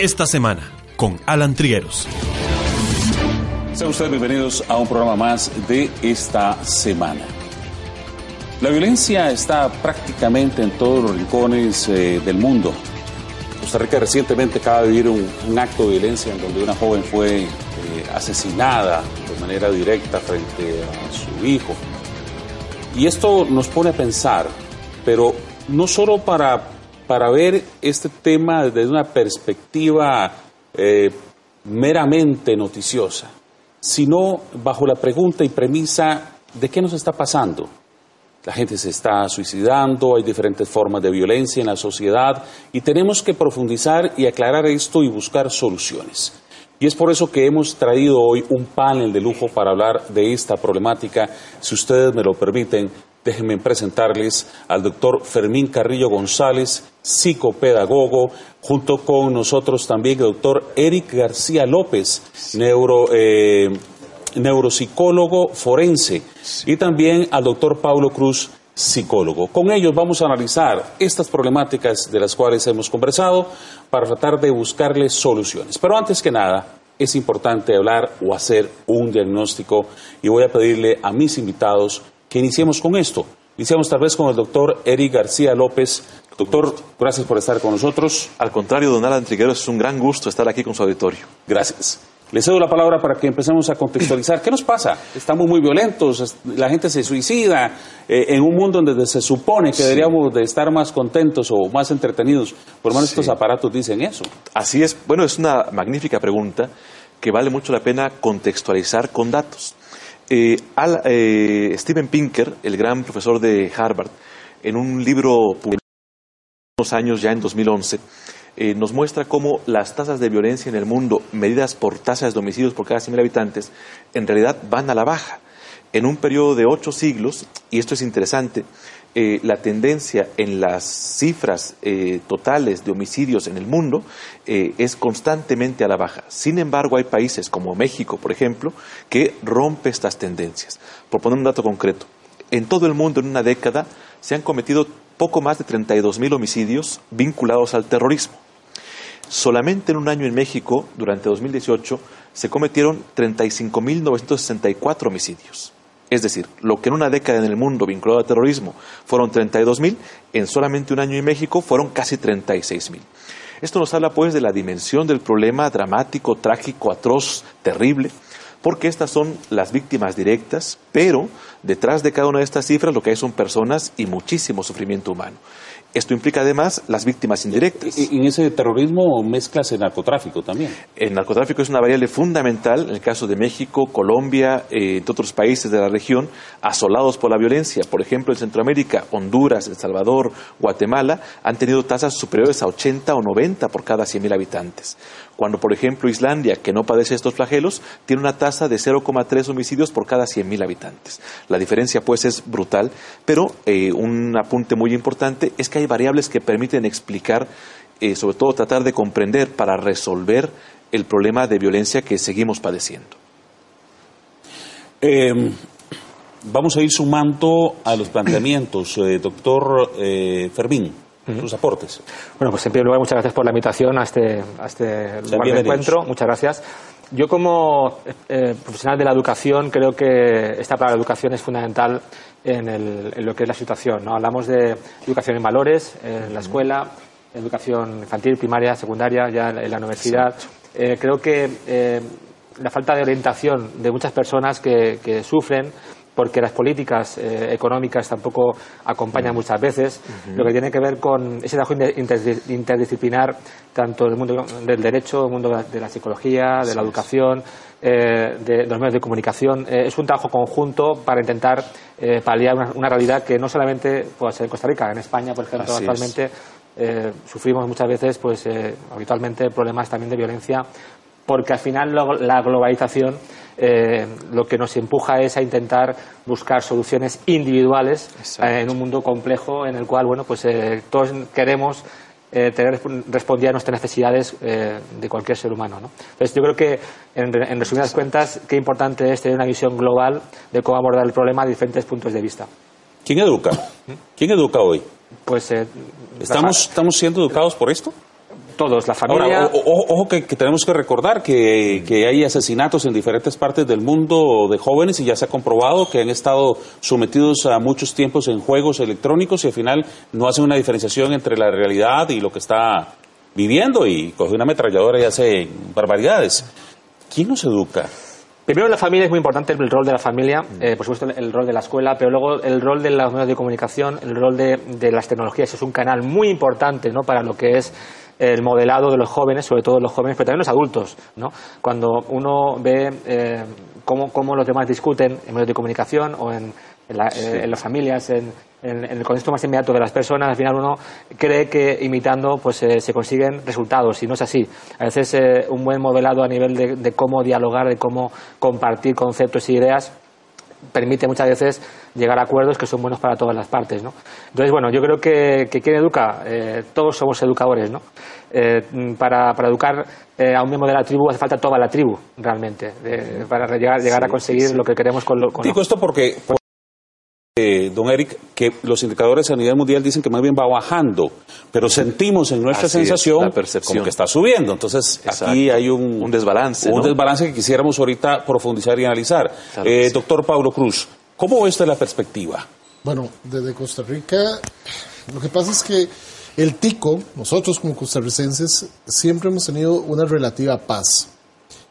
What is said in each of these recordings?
esta semana con Alan Trigueros. Sean ustedes bienvenidos a un programa más de esta semana. La violencia está prácticamente en todos los rincones eh, del mundo. Costa Rica recientemente acaba de vivir un, acto de violencia en donde una joven fue eh, asesinada de manera directa frente a su hijo. Y esto nos pone a pensar, pero no solo para, para ver este tema desde una perspectiva eh, meramente noticiosa, sino bajo la pregunta y premisa de qué nos está pasando. La gente se está suicidando, hay diferentes formas de violencia en la sociedad y tenemos que profundizar y aclarar esto y buscar soluciones. Y es por eso que hemos traído hoy un panel de lujo para hablar de esta problemática. Si ustedes me lo permiten, déjenme presentarles al doctor Fermín Carrillo González, psicopedagogo, junto con nosotros también el doctor Eric García López, eh, neuropsicólogo forense, y también al doctor Paulo Cruz, psicólogo. Con ellos vamos a analizar estas problemáticas de las cuales hemos conversado para tratar de buscarles soluciones. Pero antes que nada, es importante hablar o hacer un diagnóstico y voy a pedirle a mis invitados que iniciemos con esto. Iniciamos tal vez con el doctor Eric García López. Doctor, gracias por estar con nosotros. Al contrario, don Alan Trigueros, es un gran gusto estar aquí con su auditorio. Gracias. Le cedo la palabra para que empecemos a contextualizar. ¿Qué nos pasa? Estamos muy violentos, la gente se suicida eh, en un mundo donde se supone que deberíamos de estar más contentos o más entretenidos. Por lo menos estos aparatos dicen eso. Así es. Bueno, es una magnífica pregunta que vale mucho la pena contextualizar con datos. Eh, eh, Steven Pinker, el gran profesor de Harvard, en un libro publicado unos años ya en 2011, eh, nos muestra cómo las tasas de violencia en el mundo, medidas por tasas de homicidios por cada 100.000 habitantes, en realidad van a la baja. En un periodo de ocho siglos, y esto es interesante, eh, la tendencia en las cifras eh, totales de homicidios en el mundo es constantemente a la baja. Sin embargo, hay países como México, por ejemplo, que rompe estas tendencias. Por poner un dato concreto, en todo el mundo en una década se han cometido poco más de 32.000 homicidios vinculados al terrorismo. Solamente en un año en México, durante 2018, se cometieron 35.964 homicidios. Es decir, lo que en una década en el mundo vinculado al terrorismo fueron 32.000, en solamente un año en México fueron casi 36.000. Esto nos habla pues de la dimensión del problema dramático, trágico, atroz, terrible, porque estas son las víctimas directas, pero detrás de cada una de estas cifras lo que hay son personas y muchísimo sufrimiento humano. Esto implica además las víctimas indirectas. En ese terrorismo mezclas el narcotráfico también. El narcotráfico es una variable fundamental en el caso de México, Colombia, eh, entre otros países de la región asolados por la violencia. Por ejemplo, en Centroamérica, Honduras, El Salvador, Guatemala han tenido tasas superiores a 80 o 90 por cada 100.000 habitantes. Cuando, por ejemplo, Islandia, que no padece estos flagelos, tiene una tasa de 0,3 homicidios por cada 100.000 habitantes. La diferencia, pues, es brutal, pero eh, un apunte muy importante es que hay variables que permiten explicar, eh, sobre todo tratar de comprender para resolver el problema de violencia que seguimos padeciendo. Em, vamos a ir sumando a los planteamientos, eh, doctor eh, Fermín, sus aportes. Bueno, pues en primer lugar, muchas gracias por la invitación a este, a este lugar de encuentro. Muchas gracias. Yo como profesional de la educación creo que esta palabra educación es fundamental en, lo que es la situación. ¿no? Hablamos de educación en valores, en la escuela, educación infantil, primaria, secundaria, ya en la universidad. Eh, creo que eh, la falta de orientación de muchas personas que, sufren porque las políticas eh, económicas tampoco acompañan muchas veces, lo que tiene que ver con ese trabajo interdisciplinar, tanto en el mundo del derecho, el mundo de la psicología, de la educación, eh, de, los medios de comunicación. Eh, es un trabajo conjunto para intentar eh, paliar una, realidad que no solamente puede ser en Costa Rica, en España, por ejemplo, actualmente sufrimos muchas veces, pues habitualmente, problemas también de violencia, porque al final la globalización lo que nos empuja es a intentar buscar soluciones individuales en un mundo complejo en el cual, bueno, pues todos queremos eh, tener, respondía a nuestras necesidades eh, de cualquier ser humano. ¿no? Entonces, yo creo que, en, resumidas cuentas, qué importante es tener una visión global de cómo abordar el problema de diferentes puntos de vista. ¿Quién educa? ¿Quién educa hoy? Pues. Eh, ¿Estamos, ¿Estamos siendo educados por esto? Todos, la familia. Ahora, ojo que, tenemos que recordar que, que, hay asesinatos en diferentes partes del mundo de jóvenes y ya se ha comprobado que han estado sometidos a muchos tiempos en juegos electrónicos y al final no hacen una diferenciación entre la realidad y lo que está viviendo y coge una ametralladora y hace barbaridades. ¿Quién nos educa? Primero, la familia es muy importante, el rol de la familia, mm. eh, por supuesto, el rol de la escuela, pero luego el rol de los medios de comunicación, el rol de, de las tecnologías es un canal muy importante ¿no? para lo que es el modelado de los jóvenes, sobre todo los jóvenes, pero también los adultos. ¿no? Cuando uno ve eh, cómo, cómo, los demás discuten en medios de comunicación o en, en, las familias, en, el contexto más inmediato de las personas, al final uno cree que imitando pues eh, se consiguen resultados y no es así. A veces eh, un buen modelado a nivel de, de cómo dialogar, de cómo compartir conceptos e ideas permite muchas veces llegar a acuerdos que son buenos para todas las partes. ¿no? Entonces, bueno, yo creo que, que quien educa, eh, todos somos educadores. ¿no? Eh, para, para, educar eh, a un miembro de la tribu hace falta toda la tribu, realmente, para llegar, llegar a conseguir lo que queremos con lo. Con Digo esto porque eh, don Eric, que los indicadores a nivel mundial dicen que más bien va bajando, pero sentimos en nuestra sensación como que está subiendo. Entonces, aquí hay un, desbalance. Un desbalance que quisiéramos ahorita profundizar y analizar. Eh, doctor Pablo Cruz, ¿cómo ve usted la perspectiva? Bueno, desde Costa Rica, lo que pasa es que el tico, nosotros como costarricenses, siempre hemos tenido una relativa paz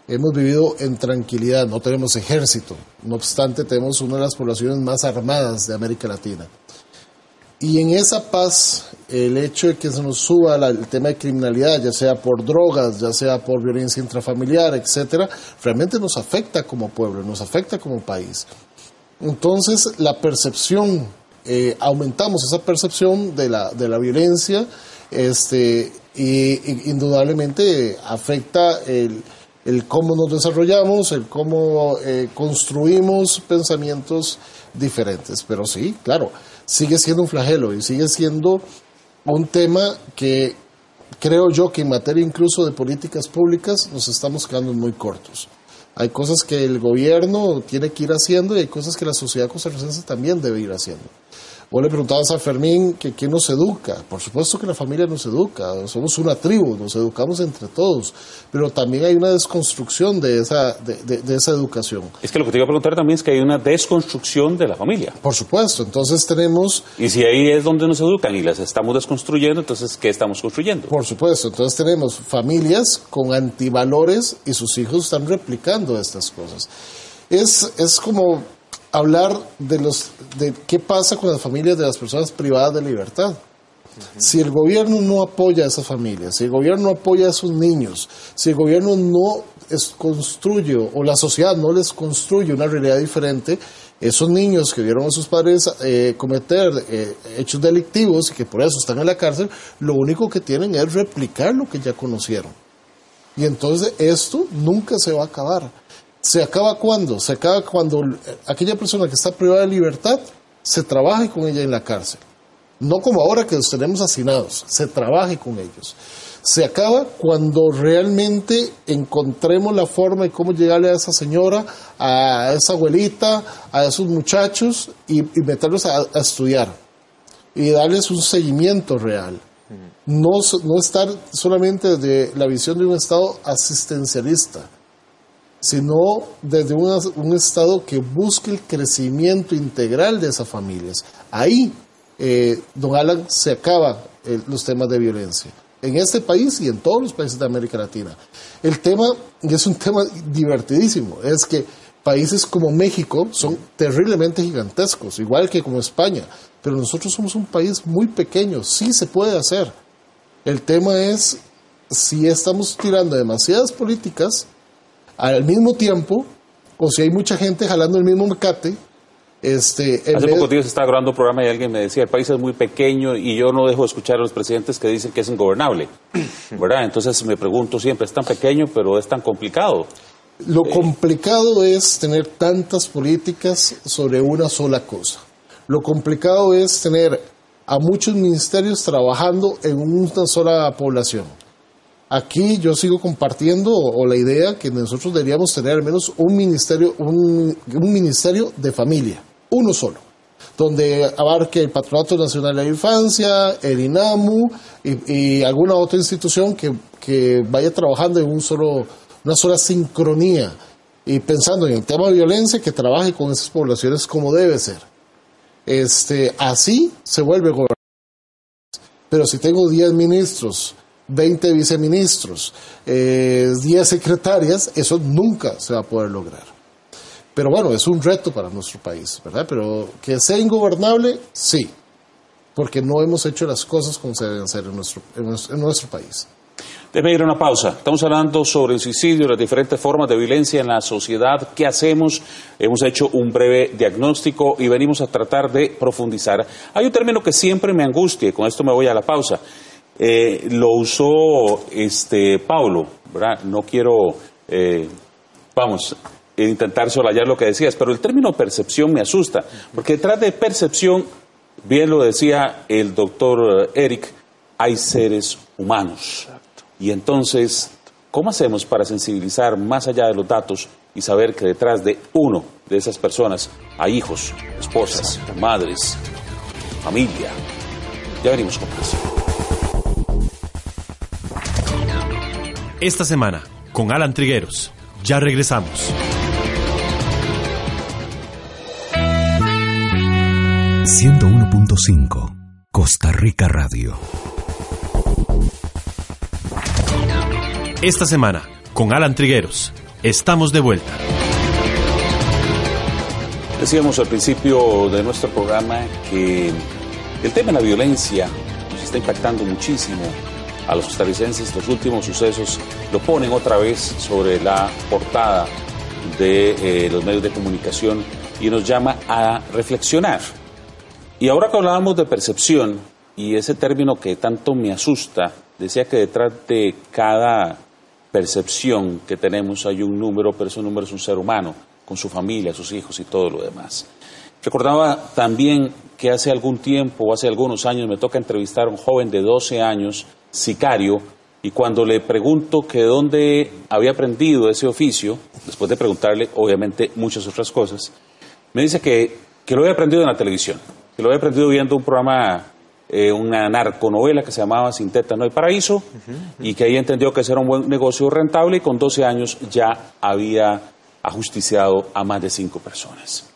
hemos vivido en tranquilidad, no tenemos ejército, no obstante tenemos una de las poblaciones más armadas de América Latina. Y en esa paz, el hecho de que se nos suba el tema de criminalidad, ya sea por drogas, ya sea por violencia intrafamiliar, etcétera, realmente nos afecta como pueblo, nos afecta como país. Entonces, la percepción, eh, aumentamos esa percepción de la, de la violencia, este, y indudablemente afecta el, el cómo nos desarrollamos, el cómo eh, construimos pensamientos diferentes. Pero sí, claro, sigue siendo un flagelo y sigue siendo un tema que creo yo que en materia incluso de políticas públicas nos estamos quedando muy cortos. Hay cosas que el gobierno tiene que ir haciendo y hay cosas que la sociedad costarricense también debe ir haciendo. Vos le preguntabas a Fermín que quién nos educa. Por supuesto que la familia nos educa, somos una tribu, nos educamos entre todos, pero también hay una desconstrucción de esa, de, esa educación. Es que lo que te iba a preguntar también es que hay una desconstrucción de la familia. Por supuesto, entonces tenemos... Y si ahí es donde nos educan y las estamos desconstruyendo, entonces ¿qué estamos construyendo? Por supuesto, entonces tenemos familias con antivalores y sus hijos están replicando estas cosas. Es, es como hablar de, los, de qué pasa con las familias de las personas privadas de libertad. Si el gobierno no apoya a esas familias, si el gobierno no apoya a esos niños, si el gobierno no construye o la sociedad no les construye una realidad diferente, esos niños que vieron a sus padres eh, cometer eh, hechos delictivos y que por eso están en la cárcel, lo único que tienen es replicar lo que ya conocieron. Y entonces esto nunca se va a acabar. ¿Se acaba cuando? Se acaba cuando aquella persona que está privada de libertad se trabaje con ella en la cárcel. No como ahora que los tenemos hacinados, se trabaje con ellos. Se acaba cuando realmente encontremos la forma de cómo llegarle a esa señora, a esa abuelita, a esos muchachos y, meterlos a, estudiar y darles un seguimiento real. No, no estar solamente desde la visión de un Estado asistencialista sino desde un Estado que busque el crecimiento integral de esas familias. Ahí, eh, don Alan, se acaban los temas de violencia. En este país y en todos los países de América Latina. El tema, y es un tema divertidísimo, es que países como México son terriblemente gigantescos, igual que como España, pero nosotros somos un país muy pequeño, sí se puede hacer. El tema es si estamos tirando demasiadas políticas al mismo tiempo, o si hay mucha gente jalando el mismo mecate, este, Hace pocos días estaba grabando un programa y alguien me decía, el país es muy pequeño y yo no dejo de escuchar a los presidentes que dicen que es ingobernable, ¿verdad? Entonces me pregunto siempre, es tan pequeño pero es tan complicado. Lo eh, complicado es tener tantas políticas sobre una sola cosa. Lo complicado es tener a muchos ministerios trabajando en una sola población. Aquí yo sigo compartiendo o, la idea que nosotros deberíamos tener al menos un ministerio, un, ministerio de familia, uno solo. donde abarque el Patronato Nacional de la Infancia, el INAMU y, alguna otra institución que, que, vaya trabajando en un solo, una sola sincronía y pensando en el tema de violencia, que trabaje con esas poblaciones como debe ser. Este, así se vuelve gobernante. Pero si tengo 10 ministros, 20 viceministros, eh, 10 secretarias, eso nunca se va a poder lograr. Pero bueno, es un reto para nuestro país, ¿verdad? Pero que sea ingobernable, sí, porque no hemos hecho las cosas como se deben hacer en nuestro, en nuestro, país. Debe ir a una pausa. Estamos hablando sobre el suicidio, las diferentes formas de violencia en la sociedad. ¿Qué hacemos? Hemos hecho un breve diagnóstico y venimos a tratar de profundizar. Hay un término que siempre me angustia, y con esto me voy a la pausa. Eh, lo usó este Paulo, ¿verdad? No quiero, eh, vamos, intentar solayar lo que decías, pero el término percepción me asusta, porque detrás de percepción, bien lo decía el doctor Eric, hay seres humanos. Y entonces, ¿cómo hacemos para sensibilizar más allá de los datos y saber que detrás de uno de esas personas hay hijos, esposas, madres, familia? Ya venimos con eso. Esta semana con Alan Trigueros. Ya regresamos. ...101.5... Costa Rica Radio. Esta semana, con Alan Trigueros, estamos de vuelta. Decíamos al principio de nuestro programa que el tema de la violencia nos está impactando muchísimo a los costarricenses los últimos sucesos lo ponen otra vez sobre la portada de eh, los medios de comunicación y nos llama a reflexionar. Y ahora que hablábamos de percepción y ese término que tanto me asusta, decía que detrás de cada percepción que tenemos hay un número, pero ese número es un ser humano, con su familia, sus hijos y todo lo demás. Recordaba también que hace algún tiempo, hace algunos años, me toca entrevistar a un joven de 12 años sicario y cuando le pregunto que dónde había aprendido ese oficio, después de preguntarle obviamente muchas otras cosas, me dice que, que lo había aprendido en la televisión, que lo había aprendido viendo un programa, eh, una narconovela que se llamaba Sin Teta No hay Paraíso, y que ahí entendió que ese era un buen negocio rentable y con 12 años ya había ajusticiado a más de cinco personas.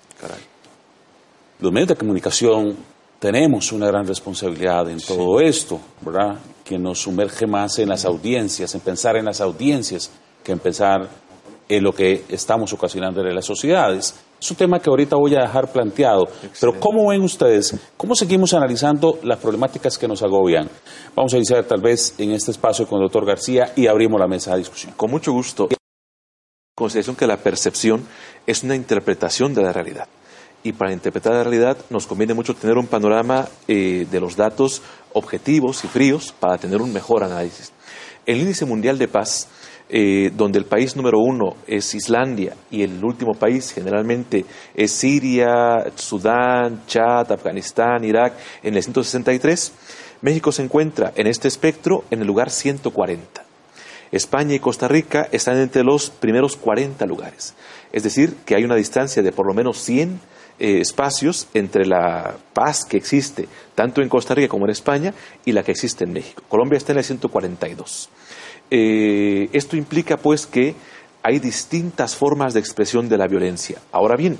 Los medios de comunicación tenemos una gran responsabilidad en todo esto, ¿verdad? Que nos sumerge más en las audiencias, en pensar en las audiencias, que en pensar en lo que estamos ocasionando en las sociedades. Es un tema que ahorita voy a dejar planteado, pero ¿cómo ven ustedes? ¿Cómo seguimos analizando las problemáticas que nos agobian? Vamos a iniciar tal vez en este espacio con el doctor García y abrimos la mesa de discusión. Con mucho gusto. Consideración que la percepción es una interpretación de la realidad y para interpretar la realidad nos conviene mucho tener un panorama eh, de los datos objetivos y fríos para tener un mejor análisis. El índice mundial de paz, eh, donde el país número uno es Islandia y el último país generalmente es Siria, Sudán, Chad, Afganistán, Irak, en el 163, México se encuentra en este espectro en el lugar 140. España y Costa Rica están entre los primeros 40 lugares. Es decir, que hay una distancia de por lo menos 100 eh, espacios entre la paz que existe tanto en Costa Rica como en España y la que existe en México. Colombia está en el 142. Eh, esto implica pues que hay distintas formas de expresión de la violencia. Ahora bien,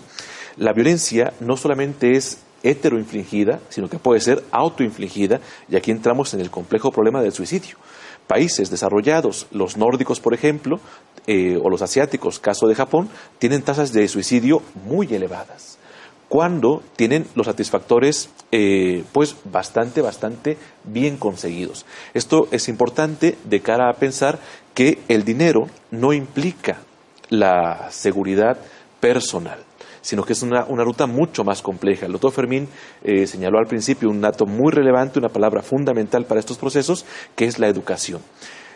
la violencia no solamente es heteroinfligida, sino que puede ser autoinfligida, y aquí entramos en el complejo problema del suicidio. Países desarrollados, los nórdicos, por ejemplo, eh, o los asiáticos, caso de Japón, tienen tasas de suicidio muy elevadas cuando tienen los satisfactores eh, pues bastante, bastante bien conseguidos. Esto es importante de cara a pensar que el dinero no implica la seguridad personal sino que es una, ruta mucho más compleja. El doctor Fermín eh, señaló al principio un dato muy relevante, una palabra fundamental para estos procesos, que es la educación.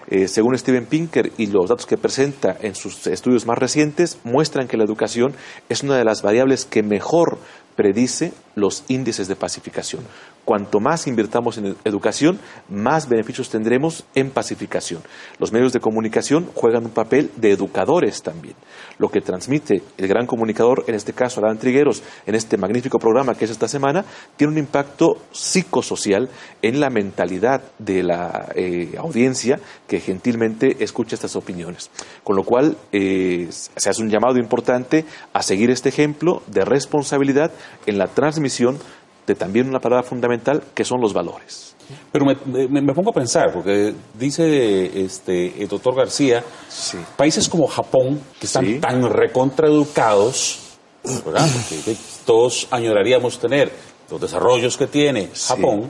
Eh, según Steven Pinker y los datos que presenta en sus estudios más recientes, muestran que la educación es una de las variables que mejor predice los índices de pacificación. Cuanto más invirtamos en educación, más beneficios tendremos en pacificación. Los medios de comunicación juegan un papel de educadores también. Lo que transmite el gran comunicador, en este caso Alan Trigueros, en este magnífico programa que es esta semana, tiene un impacto psicosocial en la mentalidad de la eh, audiencia que gentilmente escucha estas opiniones. Con lo cual, eh, se hace un llamado importante a seguir este ejemplo de responsabilidad en la transmisión de también una palabra fundamental que son los valores. Pero me, pongo a pensar, porque dice este, el doctor García, países como Japón, que están tan recontraeducados, ¿verdad? Porque todos añoraríamos tener los desarrollos que tiene Japón,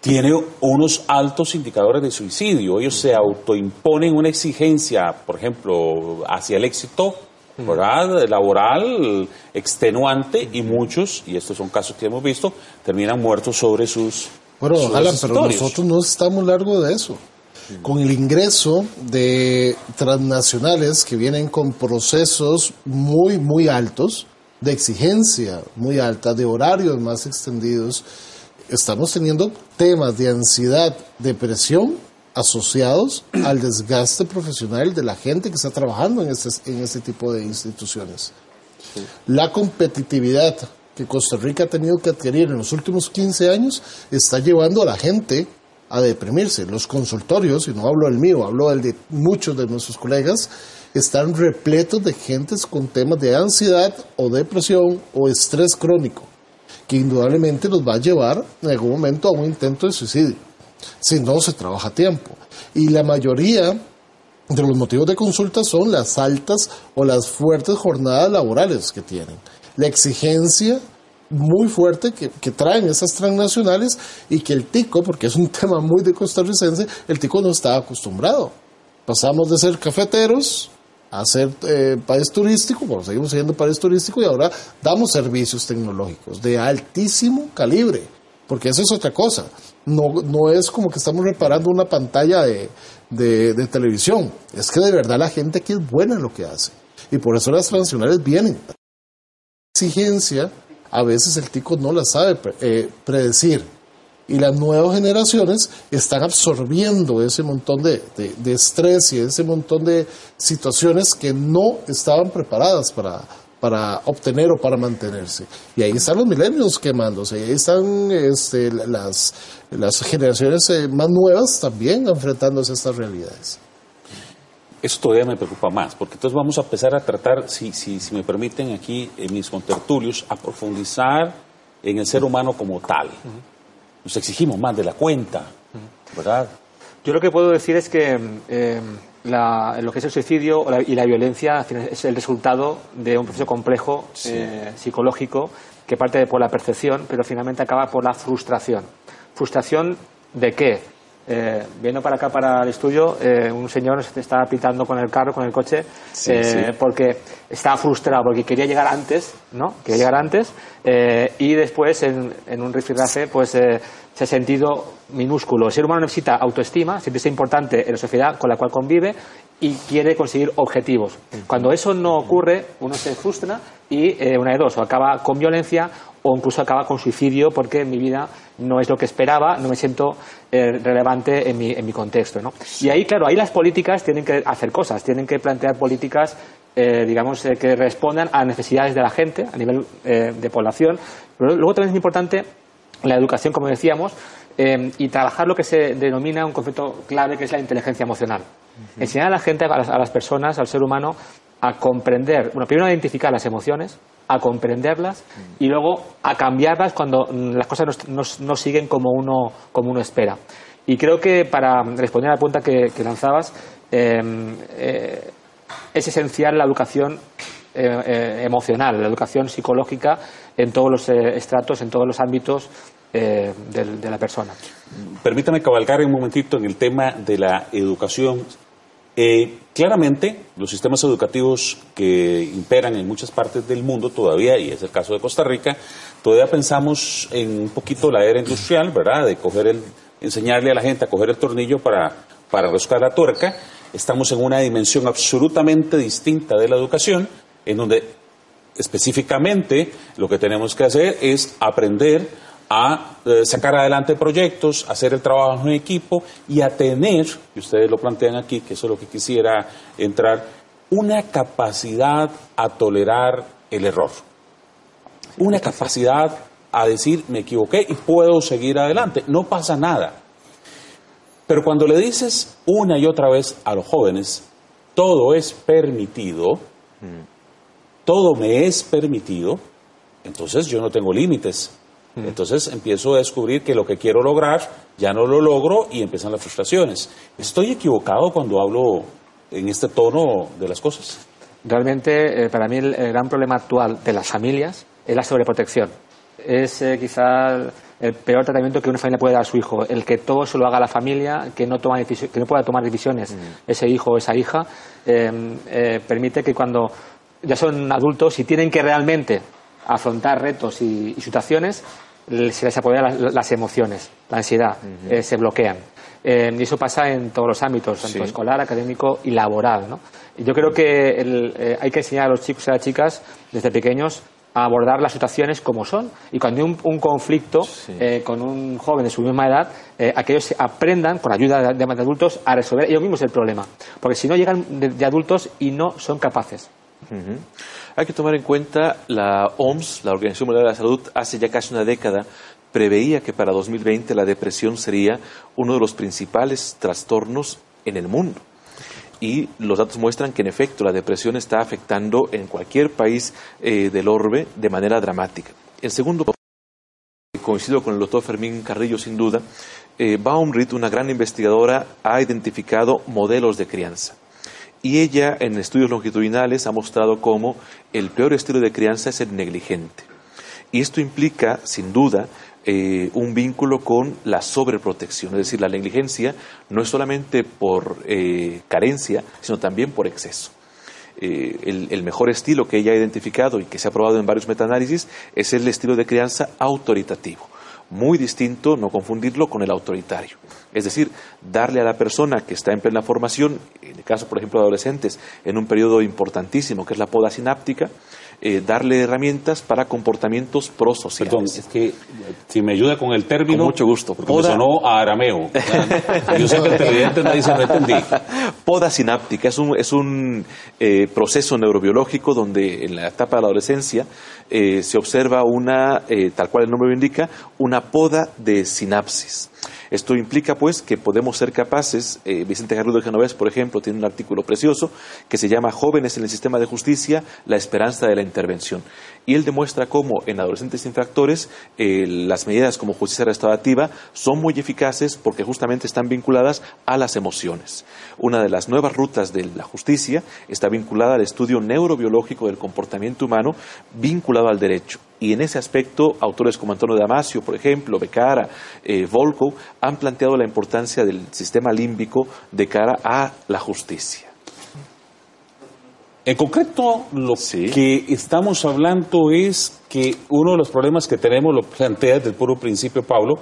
tiene unos altos indicadores de suicidio. Ellos se autoimponen una exigencia, por ejemplo, hacia el éxito ¿verdad? laboral extenuante y muchos, y estos son casos que hemos visto, terminan muertos sobre sus... Bueno, Alan, pero nosotros no estamos largo de eso. Con el ingreso de transnacionales que vienen con procesos muy, muy altos, de exigencia muy alta, de horarios más extendidos, estamos teniendo temas de ansiedad, depresión asociados al desgaste profesional de la gente que está trabajando en este, en este tipo de instituciones. La competitividad que Costa Rica ha tenido que adquirir en los últimos 15 años está llevando a la gente a deprimirse. Los consultorios, y no hablo del mío, hablo del de muchos de nuestros colegas, están repletos de gentes con temas de ansiedad o depresión o estrés crónico, que indudablemente los va a llevar en algún momento a un intento de suicidio si no se trabaja a tiempo. Y la mayoría de los motivos de consulta son las altas o las fuertes jornadas laborales que tienen. La exigencia muy fuerte que, traen esas transnacionales y que el tico, porque es un tema muy de costarricense, el tico no está acostumbrado. Pasamos de ser cafeteros a ser eh, país turístico, bueno, seguimos siendo país turístico y ahora damos servicios tecnológicos de altísimo calibre, porque eso es otra cosa no, no es como que estamos reparando una pantalla de, de, televisión. Es que de verdad la gente aquí es buena en lo que hace. Y por eso las transnacionales vienen. Exigencia, a veces el tico no la sabe eh, predecir. Y las nuevas generaciones están absorbiendo ese montón de, de estrés y ese montón de situaciones que no estaban preparadas para, para obtener o para mantenerse. Y ahí están los milenios quemándose, y ahí están este, las, las generaciones eh, más nuevas también enfrentándose a estas realidades. Eso todavía me preocupa más, porque entonces vamos a empezar a tratar, si, si, si me permiten aquí en mis contertulios, a profundizar en el ser humano como tal. Nos exigimos más de la cuenta, ¿verdad? Yo lo que puedo decir es que eh, lo que es el suicidio y la violencia es el resultado de un proceso complejo eh, psicológico que parte por la percepción, pero finalmente acaba por la frustración. ¿Frustración de qué? Eh, viendo para acá para el estudio, eh, un señor se estaba pitando con el carro, con el coche, porque estaba frustrado, porque quería llegar antes, ¿no? Quería llegar antes, y después en, en un rifirrafe, pues se ha sentido minúsculo. El ser humano necesita autoestima, sentirse importante en la sociedad con la cual convive y quiere conseguir objetivos. Cuando eso no ocurre, uno se frustra y eh, una de dos, o acaba con violencia o incluso acaba con suicidio porque mi vida no es lo que esperaba, no me siento eh, relevante en mi, en mi contexto. ¿no? Y ahí, claro, ahí las políticas tienen que hacer cosas, tienen que plantear políticas eh, digamos, que respondan a necesidades de la gente a nivel de población. Pero luego también es importante la educación, como decíamos, eh, y trabajar lo que se denomina un concepto clave que es la inteligencia emocional. Enseñar a la gente, a las, personas, al ser humano, a comprender, bueno, primero a identificar las emociones, a comprenderlas y luego a cambiarlas cuando mm, las cosas no, siguen como uno, como uno espera. Y creo que para responder a la pregunta que, lanzabas, em, eh, es esencial la educación eh, emocional, la educación psicológica en todos los eh, estratos, en todos los ámbitos eh, de, la persona. Permítame cabalgar un momentito en el tema de la educación. Eh, claramente, los sistemas educativos que imperan en muchas partes del mundo todavía, y es el caso de Costa Rica, todavía pensamos en un poquito la era industrial, ¿verdad? De coger el, enseñarle a la gente a coger el tornillo para, para buscar la tuerca. Estamos en una dimensión absolutamente distinta de la educación, en donde específicamente lo que tenemos que hacer es aprender a eh, sacar adelante proyectos, hacer el trabajo en equipo y a tener, y ustedes lo plantean aquí, que eso es lo que quisiera entrar, una capacidad a tolerar el error. Una capacidad a decir, me equivoqué y puedo seguir adelante. No pasa nada. Pero cuando le dices una y otra vez a los jóvenes, todo es permitido, todo me es permitido, entonces yo no tengo límites. Entonces empiezo a descubrir que lo que quiero lograr ya no lo logro y empiezan las frustraciones. ¿Estoy equivocado cuando hablo en este tono de las cosas? Realmente, eh, para mí, el, gran problema actual de las familias es la sobreprotección. Es eh, quizá el peor tratamiento que una familia puede dar a su hijo, el que todo se lo haga la familia, que no, toma que no pueda tomar decisiones ese hijo o esa hija, em, eh, permite que cuando ya son adultos y tienen que realmente afrontar retos y, situaciones, se les apoyan las, emociones, la ansiedad, eh, se bloquean. Em, y eso pasa en todos los ámbitos, tanto escolar, académico y laboral. ¿no? Y yo creo que eh, hay que enseñar a los chicos y a las chicas desde pequeños a abordar las situaciones como son. Y cuando hay un, conflicto eh, con un joven de su misma edad, eh, aquellos aprendan, con ayuda de, adultos, a resolver ellos mismos el problema. Porque si no, llegan de, adultos y no son capaces. Hay que tomar en cuenta la OMS, la Organización Mundial de la Salud, hace ya casi una década preveía que para 2020 la depresión sería uno de los principales trastornos en el mundo y los datos muestran que en efecto la depresión está afectando en cualquier país eh, del orbe de manera dramática. El segundo coincido con el doctor Fermín Carrillo sin duda, eh, Baumrit, una gran investigadora, ha identificado modelos de crianza. Y ella, en estudios longitudinales, ha mostrado cómo el peor estilo de crianza es el negligente. Y esto implica, sin duda, eh, un vínculo con la sobreprotección, es decir, la negligencia no es solamente por eh, carencia, sino también por exceso. Eh, el, el, mejor estilo que ella ha identificado y que se ha probado en varios metaanálisis es el estilo de crianza autoritativo. Muy distinto, no confundirlo con el autoritario. Es decir, darle a la persona que está en plena formación, en el caso, por ejemplo, de adolescentes, en un periodo importantísimo que es la poda sináptica, eh, darle herramientas para comportamientos prosociales. Perdón, es que si me ayuda con el término. Con mucho gusto. Porque me sonó a arameo. Yo sé que el televidente no dice, no entendí. Poda sináptica es un, es un eh, proceso neurobiológico donde en la etapa de la adolescencia eh, se observa una, tal cual el nombre lo indica, una poda de sinapsis. Esto implica, pues, que podemos ser capaces, eh, Vicente Garrido de Genovés, por ejemplo, tiene un artículo precioso que se llama Jóvenes en el sistema de justicia, la esperanza de la intervención. Y él demuestra cómo en adolescentes infractores eh, las medidas como justicia restaurativa son muy eficaces porque justamente están vinculadas a las emociones. Una de las nuevas rutas de la justicia está vinculada al estudio neurobiológico del comportamiento humano vinculado al derecho. Y en ese aspecto, autores como Antonio Damasio, por ejemplo, Becara, eh, Volko, han planteado la importancia del sistema límbico de cara a la justicia. En concreto, lo que estamos hablando es que uno de los problemas que tenemos, lo plantea desde el puro principio Pablo,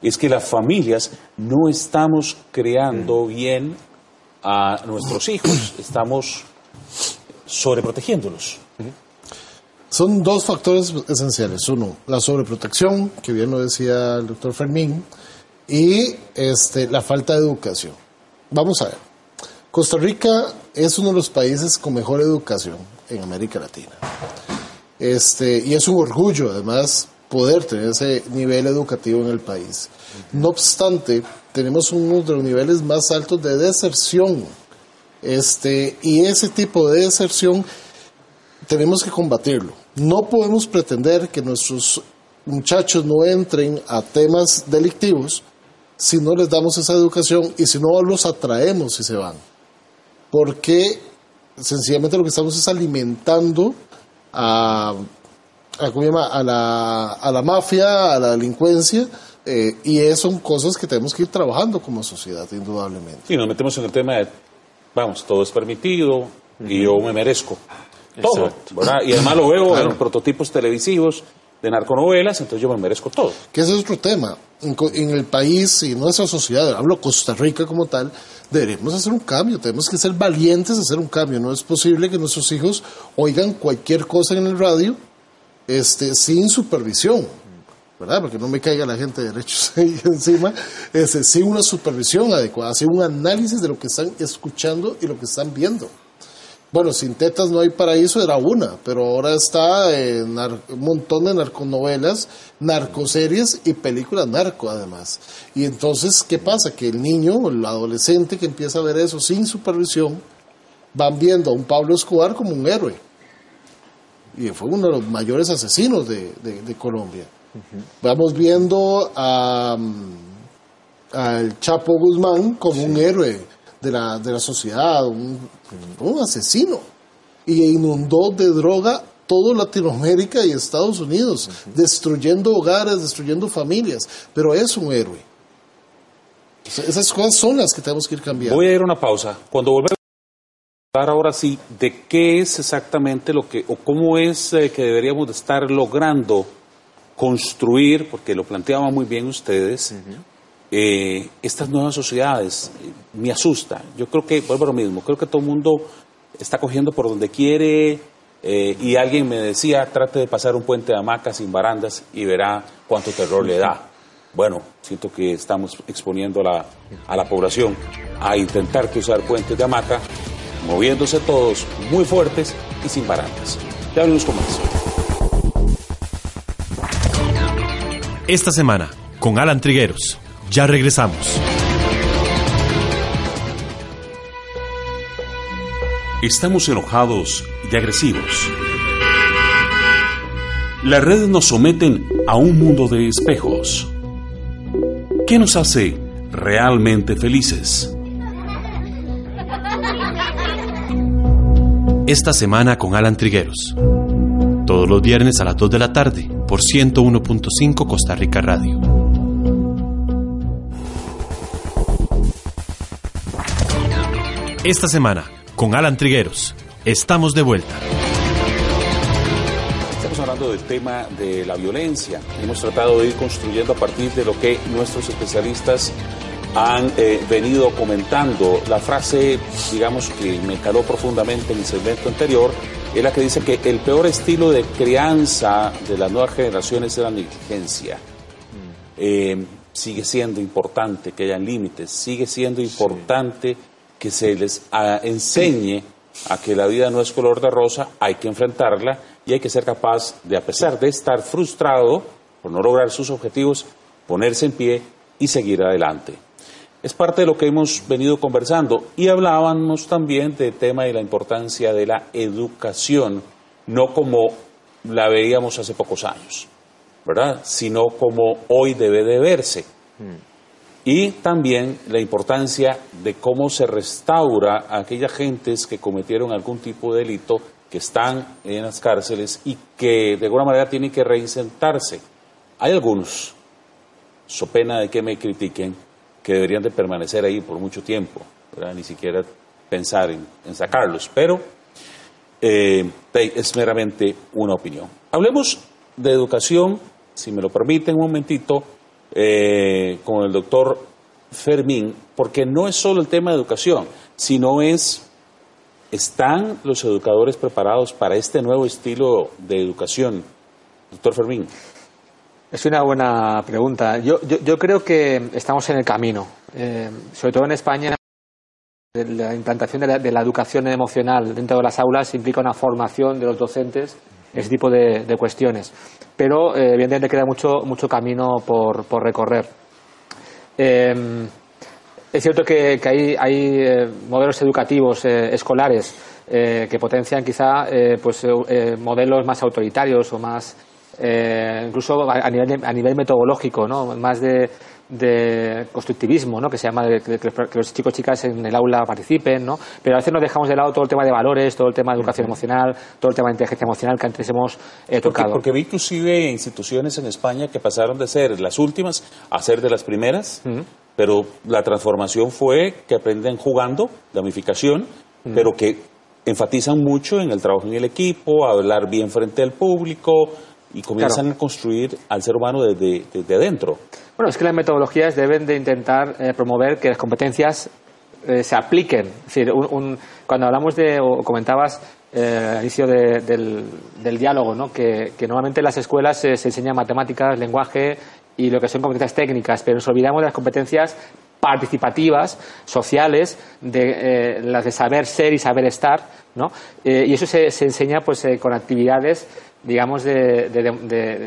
es que las familias no estamos creando mm. bien a nuestros hijos, estamos sobreprotegiéndolos. Son dos factores esenciales. Uno, la sobreprotección, que bien lo decía el doctor Fermín, y este, la falta de educación. Vamos a ver. Costa Rica es uno de los países con mejor educación en América Latina. Este, y es un orgullo, además, poder tener ese nivel educativo en el país. No obstante, tenemos uno de los niveles más altos de deserción. Este, y ese tipo de deserción tenemos que combatirlo. No podemos pretender que nuestros muchachos no entren a temas delictivos si no les damos esa educación y si no los atraemos y se van. Porque sencillamente lo que estamos es alimentando a, a, la, a la mafia, a la delincuencia, eh, y eso son cosas que tenemos que ir trabajando como sociedad, indudablemente. Sí, nos metemos en el tema de, vamos, todo es permitido y yo me merezco todo. Y además lo veo en prototipos televisivos de narconovelas, entonces yo me merezco todo. Que ese es otro tema. En, el país y nuestra sociedad, hablo Costa Rica como tal, deberemos hacer un cambio, tenemos que ser valientes a hacer un cambio. No es posible que nuestros hijos oigan cualquier cosa en el radio este, sin supervisión, ¿verdad? Porque no me caiga la gente de derechos ahí encima, este, sin una supervisión adecuada, sin un análisis de lo que están escuchando y lo que están viendo. Bueno, sin tetas no hay paraíso era una, pero ahora está en un montón de narconovelas, narcoseries y películas narco además. Y entonces, ¿qué pasa? Que el niño, el adolescente que empieza a ver eso sin supervisión, van viendo a un Pablo Escobar como un héroe. Y fue uno de los mayores asesinos de, Colombia. Vamos viendo al Chapo Guzmán como un héroe de la, de la sociedad, un, asesino. Y inundó de droga toda Latinoamérica y Estados Unidos, destruyendo hogares, destruyendo familias. Pero es un héroe. Esas cosas son las que tenemos que ir cambiando. Voy a ir a una pausa. Cuando volvemos a hablar ahora sí de qué es exactamente lo que, o cómo es eh, que deberíamos de estar logrando construir, porque lo planteaban muy bien ustedes, eh, estas nuevas sociedades. Me asusta. Yo creo que, vuelvo a lo mismo, creo que todo el mundo está cogiendo por donde quiere eh, y alguien me decía, trate de pasar un puente de hamaca sin barandas y verá cuánto terror le da. Bueno, siento que estamos exponiendo a la, a la población a intentar cruzar puentes de hamaca, moviéndose todos muy fuertes y sin barandas. Ya venimos con más. Esta semana, con Alan Trigueros. Ya regresamos. Estamos enojados y agresivos. Las redes nos someten a un mundo de espejos. ¿Qué nos hace realmente felices? Esta semana con Alan Trigueros. Todos los viernes a las 2 de la tarde por 101.5 Costa Rica Radio. Esta semana, con Alan Trigueros, estamos de vuelta. Estamos hablando del tema de la violencia. Hemos tratado de ir construyendo a partir de lo que nuestros especialistas han eh, venido comentando. La frase, digamos, que me caló profundamente en el segmento anterior, es la que dice que el peor estilo de crianza de las nuevas generaciones es la negligencia. Eh, sigue siendo importante que hayan límites, sigue siendo importante que se les ah, enseñe a que la vida no es color de rosa, hay que enfrentarla y hay que ser capaz de, a pesar de estar frustrado por no lograr sus objetivos, ponerse en pie y seguir adelante. Es parte de lo que hemos venido conversando y hablábamos también del tema de la importancia de la educación, no como la veíamos hace pocos años, ¿verdad? Sino como hoy debe de verse. Mm y también la importancia de cómo se restaura a aquellas gentes que cometieron algún tipo de delito, que están en las cárceles y que de alguna manera tienen que reinsentarse. Hay algunos, so pena de que me critiquen, que deberían de permanecer ahí por mucho tiempo, ni siquiera pensar en, sacarlos, pero eh, es meramente una opinión. Hablemos de educación, si me lo permiten un momentito, eh, con el doctor Fermín, porque no es solo el tema de educación, sino es, ¿están los educadores preparados para este nuevo estilo de educación? Doctor Fermín. Es una buena pregunta. Yo, yo, creo que estamos en el camino, eh, sobre todo en España. La implantación de la, de la, educación emocional dentro de las aulas implica una formación de los docentes ese tipo de, cuestiones. Pero eh, evidentemente queda mucho, mucho camino por, por recorrer. Em, es cierto que, que hay, hay eh, modelos educativos eh, escolares que potencian quizá pues, modelos más autoritarios o más incluso a nivel, a nivel metodológico, ¿no? más de, de constructivismo, ¿no? que se llama de, que los chicos y chicas en el aula participen, ¿no? pero a veces nos dejamos de lado todo el tema de valores, todo el tema de educación emocional, todo el tema de inteligencia emocional que antes hemos eh, tocado. Porque, vi inclusive instituciones en España que pasaron de ser las últimas a ser de las primeras, pero la transformación fue que aprenden jugando, gamificación, pero que enfatizan mucho en el trabajo en el equipo, hablar bien frente al público, y comienzan a construir al ser humano desde, desde, adentro. Bueno, es que las metodologías deben de intentar eh, promover que las competencias eh, se apliquen. Es decir, cuando hablamos de, o comentabas eh, al inicio del, diálogo, ¿no? que, normalmente en las escuelas se, se enseña matemáticas, lenguaje y lo que son competencias técnicas, pero nos olvidamos de las competencias participativas, sociales, de eh, las de saber ser y saber estar, ¿no? Eh, y eso se, enseña pues eh, con actividades digamos, de,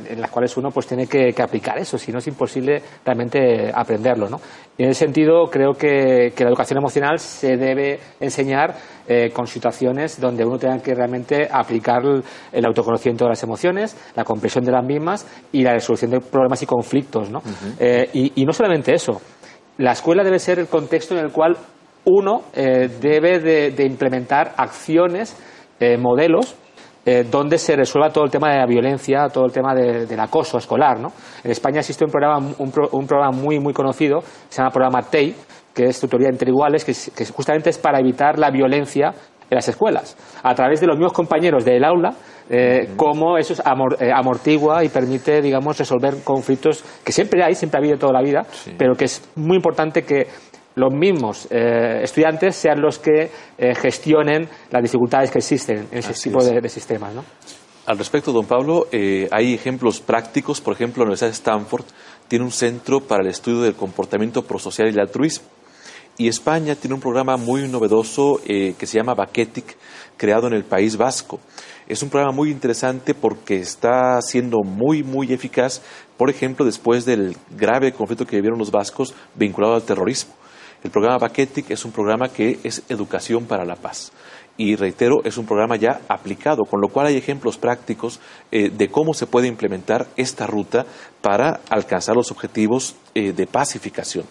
en las cuales uno pues tiene que, aplicar eso, si no es imposible realmente aprenderlo. ¿no? Y en ese sentido creo que, la educación emocional se debe enseñar con situaciones donde uno tenga que realmente aplicar el, autoconocimiento de las emociones, la comprensión de las mismas y la resolución de problemas y conflictos. ¿no? y no solamente eso, la escuela debe ser el contexto en el cual uno eh, debe de, implementar acciones, eh, modelos, eh, donde se resuelva todo el tema de la violencia, todo el tema del acoso escolar. ¿no? En España existe un programa, un, programa muy, muy conocido, se llama programa TEI, que es tutoría entre iguales, que, que justamente es para evitar la violencia en las escuelas, a través de los mismos compañeros del aula, eh, cómo eso eh, amortigua y permite, digamos, resolver conflictos que siempre hay, siempre ha habido toda la vida, pero que es muy importante que los mismos eh, estudiantes sean los que gestionen las dificultades que existen en ese tipo de, sistemas. ¿no? Al respecto, don Pablo, hay ejemplos prácticos. Por ejemplo, la Universidad de Stanford tiene un centro para el estudio del comportamiento prosocial y el altruismo. Y España tiene un programa muy novedoso que se llama Baquetic, creado en el País Vasco. Es un programa muy interesante porque está siendo muy, muy eficaz, por ejemplo, después del grave conflicto que vivieron los vascos vinculado al terrorismo. El programa Baquetic es un programa que es educación para la paz. Y reitero, es un programa ya aplicado, con lo cual hay ejemplos prácticos eh, de cómo se puede implementar esta ruta para alcanzar los objetivos eh, de pacificación.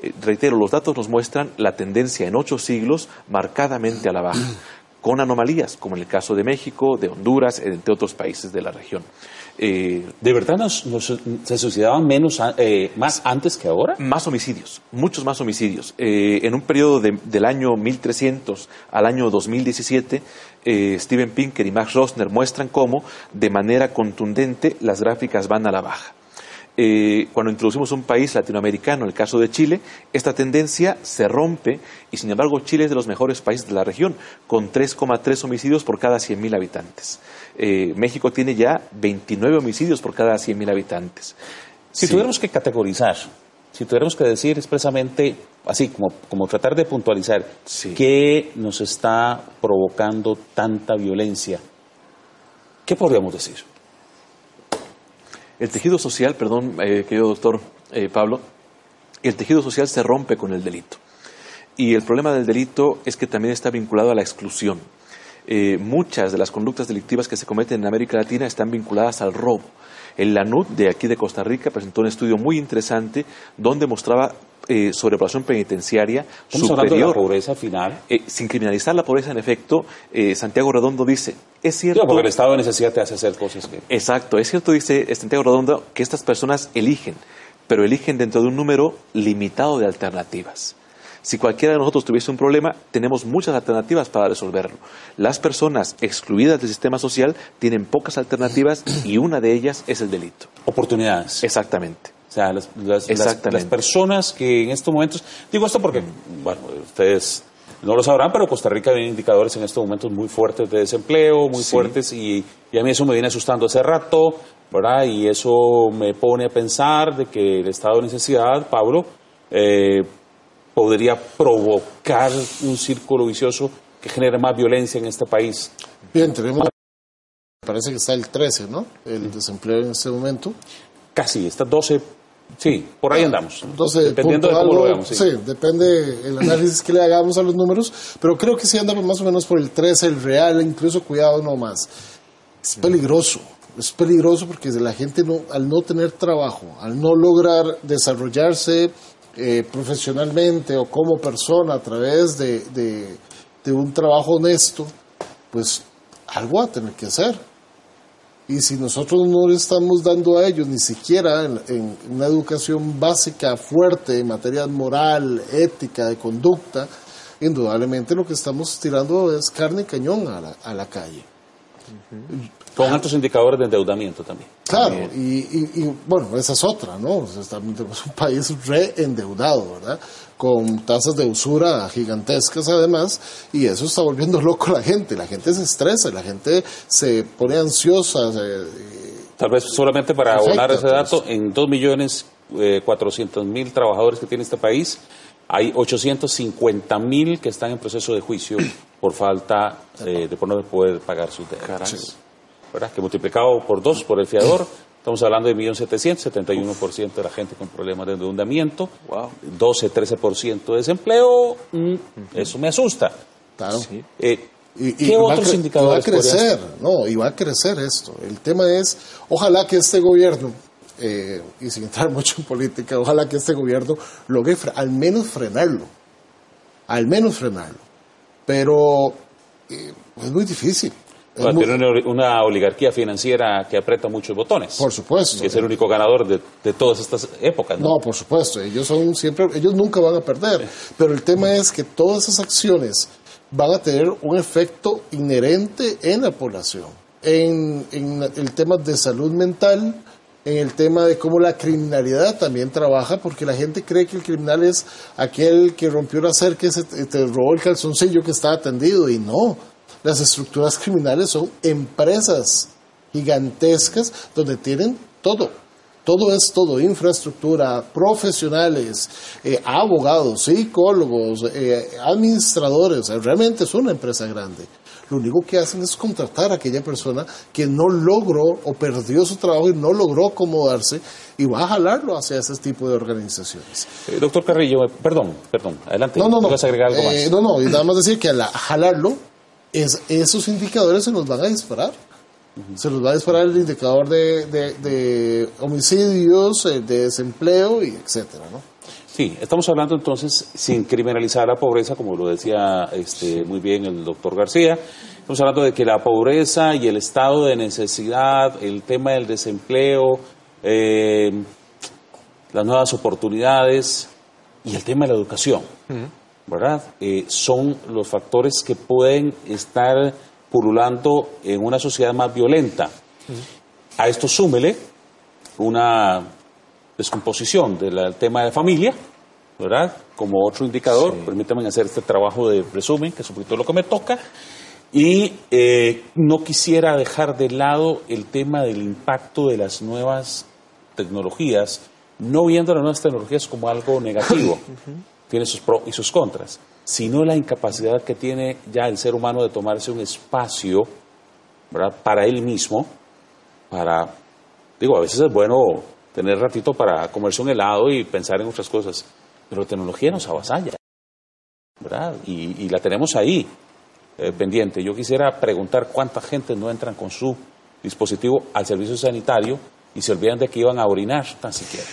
Eh, reitero, los datos nos muestran la tendencia en ocho siglos marcadamente a la baja con anomalías, como en el caso de México, de Honduras, entre otros países de la región. Eh, ¿De verdad nos, se suicidaban menos, eh, más antes que ahora? Más homicidios, muchos más homicidios. Eh, en un periodo del año 1300 al año 2017, Steven Pinker y Max Rosner muestran cómo, de manera contundente, las gráficas van a la baja. Eh, cuando introducimos un país latinoamericano, el caso de Chile, esta tendencia se rompe y sin embargo Chile es de los mejores países de la región, con 3,3 homicidios por cada 100.000 habitantes. Eh, México tiene ya 29 homicidios por cada 100.000 habitantes. Si tuviéramos que categorizar, si tuviéramos que decir expresamente, así como, como tratar de puntualizar, ¿qué nos está provocando tanta violencia? ¿Qué podríamos decir? El tejido social, perdón, eh, querido doctor eh, Pablo, el tejido social se rompe con el delito. Y el problema del delito es que también está vinculado a la exclusión. Eh, muchas de las conductas delictivas que se cometen en América Latina están vinculadas al robo. El LANUD de aquí de Costa Rica presentó un estudio muy interesante donde mostraba eh, sobrepoblación penitenciaria superior. de la pobreza final? Eh, sin criminalizar la pobreza, en efecto, eh, Santiago Redondo dice, es cierto... porque el estado de necesidad te hace hacer cosas que... Exacto, es cierto, dice Santiago Redondo, que estas personas eligen, pero eligen dentro de un número limitado de alternativas. Si cualquiera de nosotros tuviese un problema, tenemos muchas alternativas para resolverlo. Las personas excluidas del sistema social tienen pocas alternativas y una de ellas es el delito. Oportunidades. Exactamente. O sea, las, personas que en estos momentos, digo esto porque, bueno, ustedes no lo sabrán, pero Costa Rica tiene indicadores en estos momentos muy fuertes de desempleo, muy fuertes, y, a mí eso me viene asustando hace rato, ¿verdad? Y eso me pone a pensar de que el estado de necesidad, Pablo, eh, podría provocar un círculo vicioso que genere más violencia en este país. Bien, tenemos, parece que está el 13, ¿no? El desempleo en este momento. Casi, está 12, sí, por ahí andamos. 12 Dependiendo de cómo lo veamos. Sí. depende el análisis que le hagamos a los números, pero creo que sí andamos más o menos por el 13, el real, incluso cuidado no más. Es peligroso es peligroso porque la gente no, al no tener trabajo, al no lograr desarrollarse eh, profesionalmente o como persona a través de, de, un trabajo honesto, pues algo va a tener que hacer. Y si nosotros no le estamos dando a ellos ni siquiera en, una educación básica fuerte en materia moral, ética, de conducta, indudablemente lo que estamos tirando es carne y cañón a la, a la calle. Con altos indicadores de endeudamiento también. Claro, y, bueno, esa es otra, ¿no? es un país reendeudado, ¿verdad? Con tasas de usura gigantescas además, y eso está volviendo loco a la gente. La gente se estresa, la gente se pone ansiosa. Tal vez solamente para abonar ese dato, en 2 millones eh, mil trabajadores que tiene este país, hay 850 mil que están en proceso de juicio por falta eh, de no poder pagar sus deudas. ¿verdad? Que multiplicado por dos por el fiador, estamos hablando de 1.700.000, 71% de la gente con problemas de endeudamiento, 12-13% de desempleo, mm, eso me asusta. Claro. Eh, y, ¿Qué otros indicadores? Y va a crecer, no, y va a crecer esto. El tema es, ojalá que este gobierno, eh, y sin entrar mucho en política, ojalá que este gobierno logre al menos frenarlo, al menos frenarlo. Pero eh, es muy difícil. tiene una oligarquía financiera que aprieta muchos botones. Por supuesto. Que es el único ganador de, de todas estas épocas. ¿no? ¿no? por supuesto. Ellos son siempre, ellos nunca van a perder. Pero el tema es que todas esas acciones van a tener un efecto inherente en la población. En, en el tema de salud mental, en el tema de cómo la criminalidad también trabaja, porque la gente cree que el criminal es aquel que rompió la cerca y se te robó el calzoncillo que estaba tendido, y no. Las estructuras criminales son empresas gigantescas donde tienen todo. Todo es todo, infraestructura, profesionales, eh, abogados, psicólogos, eh, administradores. Realmente es una empresa grande lo único que hacen es contratar a aquella persona que no logró o perdió su trabajo y no logró acomodarse y va a jalarlo hacia ese tipo de organizaciones. Eh, doctor Carrillo, eh, perdón, perdón, adelante. No, no, no. agregar algo eh, no, no, y nada más decir que al jalarlo, es, esos indicadores se nos van a disparar. Se nos va a disparar el indicador de, de, de homicidios, de desempleo y etcétera, ¿no? Sí, estamos hablando entonces sin criminalizar la pobreza, como lo decía este, muy bien el doctor García. Estamos hablando de que la pobreza y el estado de necesidad, el tema del desempleo, eh, las nuevas oportunidades y el tema de la educación, ¿verdad? Eh, son los factores que pueden estar en una sociedad más violenta. A esto súmele una descomposición del tema de familia, ¿verdad? Como otro indicador, permítanme hacer este trabajo de resumen, que es un poquito lo que me toca. Y eh, no quisiera dejar de lado el tema del impacto de las nuevas tecnologías, no viendo las nuevas tecnologías como algo negativo, tiene sus pros y sus contras, sino la incapacidad que tiene ya el ser humano de tomarse un espacio ¿verdad? para él mismo, para, digo, a veces es bueno tener ratito para comerse un helado y pensar en otras cosas. Pero la tecnología nos avasalla, ¿verdad? Y, la tenemos ahí, eh, pendiente. Yo quisiera preguntar cuánta gente no entran con su dispositivo al servicio sanitario y se olvidan de que iban a orinar tan siquiera,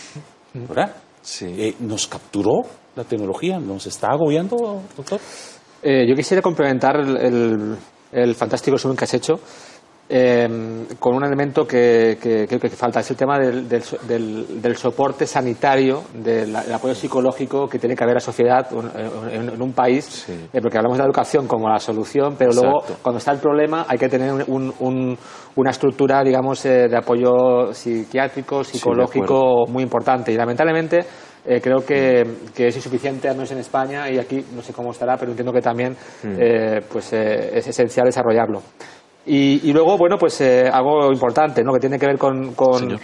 ¿verdad? Sí. Eh, ¿Nos capturó la tecnología? ¿Nos está agobiando, doctor? Eh, yo quisiera complementar el, el fantástico resumen que has hecho eh, con un elemento que, creo que, falta, es el tema del, del, soporte sanitario, del, apoyo psicológico que tiene que haber la sociedad en, un país, eh, porque hablamos de la educación como la solución, pero luego cuando está el problema hay que tener una estructura, digamos, eh, de apoyo psiquiátrico, psicológico muy importante. Y lamentablemente eh, creo que, es insuficiente, al menos en España, y aquí no sé cómo estará, pero entiendo que también mm. pues, es esencial desarrollarlo. Y, luego, bueno, pues eh, algo importante, ¿no? Que tiene que ver con, con,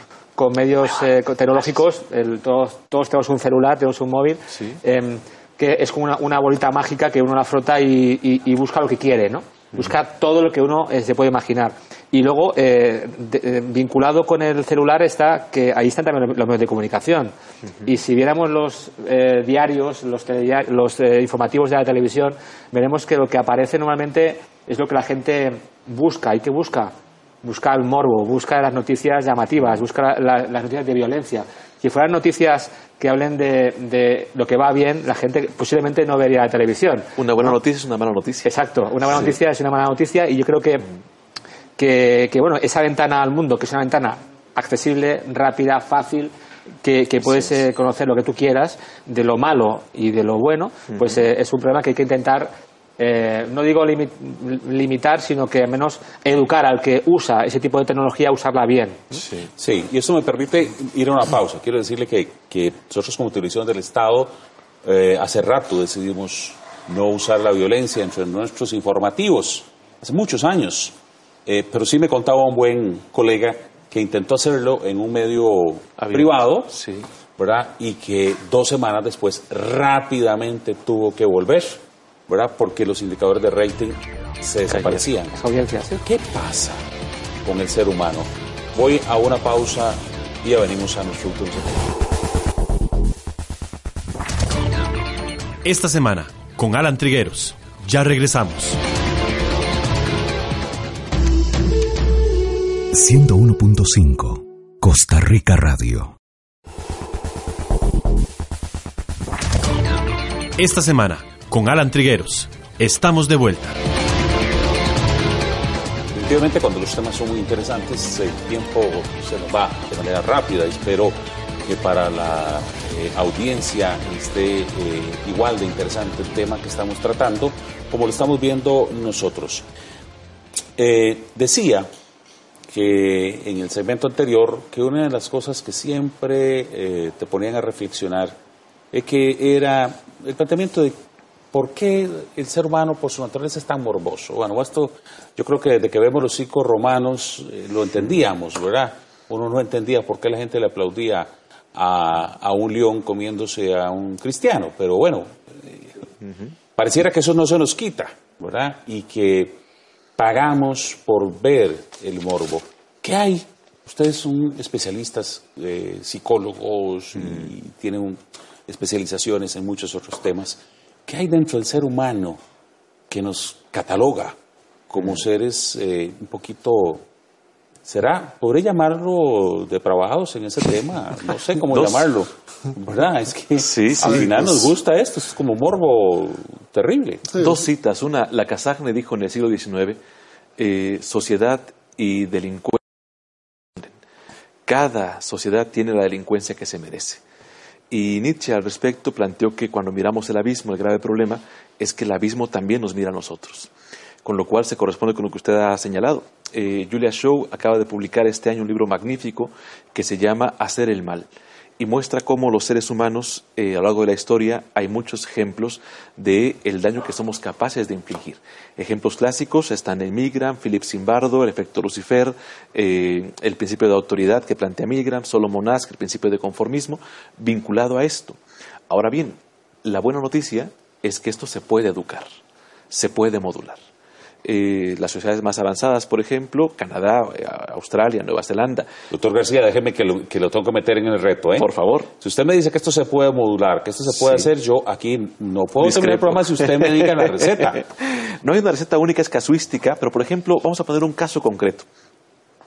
medios eh, tecnológicos. todos, todos, tenemos un celular, tenemos un móvil, em, que es como una, bolita mágica que uno la frota y, busca lo que quiere, ¿no? Busca todo lo que uno eh, se puede imaginar. Y luego, vinculado con el celular está que ahí están también los medios de comunicación. Y si viéramos los diarios, los, los informativos de la televisión, veremos que lo que aparece normalmente es lo que la gente busca. ¿Y qué busca? Busca el morbo, busca las noticias llamativas, busca las noticias de violencia. Si fueran noticias que hablen de, lo que va bien, la gente posiblemente no vería la televisión. Una buena noticia es una mala noticia. Exacto, una buena noticia es una mala noticia y yo creo que, que, bueno, esa ventana al mundo, que es una ventana accesible, rápida, fácil, que, puedes eh, conocer lo que tú quieras, de lo malo y de lo bueno, pues eh, es un problema que hay que intentar eh, no digo limitar, sino que al menos educar al que usa ese tipo de tecnología a usarla bien. Sí, y eso me permite ir a una pausa. Quiero decirle que, que nosotros como televisión del Estado eh, hace rato decidimos no usar la violencia entre nuestros informativos, hace muchos años. Eh, pero sí me contaba un buen colega que intentó hacerlo en un medio privado, ¿verdad? Y que dos semanas después rápidamente tuvo que volver ¿verdad? Porque los indicadores de rating se desaparecían. ¿Qué pasa con el ser humano? Voy a una pausa y ya venimos a nuestro último Esta semana, con Alan Trigueros. Ya regresamos. 101.5 Costa Rica Radio. Esta semana, con Alan Trigueros. Estamos de vuelta. Definitivamente cuando los temas son muy interesantes, el tiempo se nos va de manera rápida. Espero que para la eh, audiencia esté eh, igual de interesante el tema que estamos tratando, como lo estamos viendo nosotros. Eh, decía que en el segmento anterior que una de las cosas que siempre te ponían a reflexionar es que era el planteamiento de ¿Por qué el ser humano por su naturaleza es tan morboso? Bueno, esto yo creo que desde que vemos los ciclos romanos eh, lo entendíamos, ¿verdad? Uno no entendía por qué la gente le aplaudía a, un león comiéndose a un cristiano, pero bueno, eh, pareciera que eso no se nos quita, ¿verdad? Y que pagamos por ver el morbo. ¿Qué hay? Ustedes son especialistas, eh, psicólogos y tienen especializaciones en muchos otros temas. ¿Qué hay dentro del ser humano que nos cataloga como seres eh, un poquito ¿Será? ¿Podré llamarlo depravados en ese tema? No sé cómo llamarlo. ¿Verdad? Es que al final nos gusta esto, es como morbo terrible. Dos citas. Una, la Casagne dijo en el siglo XIX, eh, sociedad y delincuencia. Cada sociedad tiene la delincuencia que se merece. Y Nietzsche al respecto planteó que cuando miramos el abismo, el grave problema es que el abismo también nos mira a nosotros, con lo cual se corresponde con lo que usted ha señalado. Eh, Julia Shaw acaba de publicar este año un libro magnífico que se llama Hacer el mal y muestra cómo los seres humanos eh, a lo largo de la historia hay muchos ejemplos del el daño que somos capaces de infligir. Ejemplos clásicos están en Milgram, Philip Zimbardo, el efecto Lucifer, eh, el principio de autoridad que plantea Milgram, Solomon Ask, el principio de conformismo, vinculado a esto. Ahora bien, la buena noticia es que esto se puede educar, se puede modular. Eh, las sociedades más avanzadas, por ejemplo, Canadá, eh, Australia, Nueva Zelanda. Doctor García, déjeme que lo, que lo tengo que meter en el reto, ¿eh? Por favor. Si usted me dice que esto se puede modular, que esto se puede hacer, yo aquí no puedo tener el programa si usted me diga la receta. no hay una receta única, es casuística, pero por ejemplo, vamos a poner un caso concreto.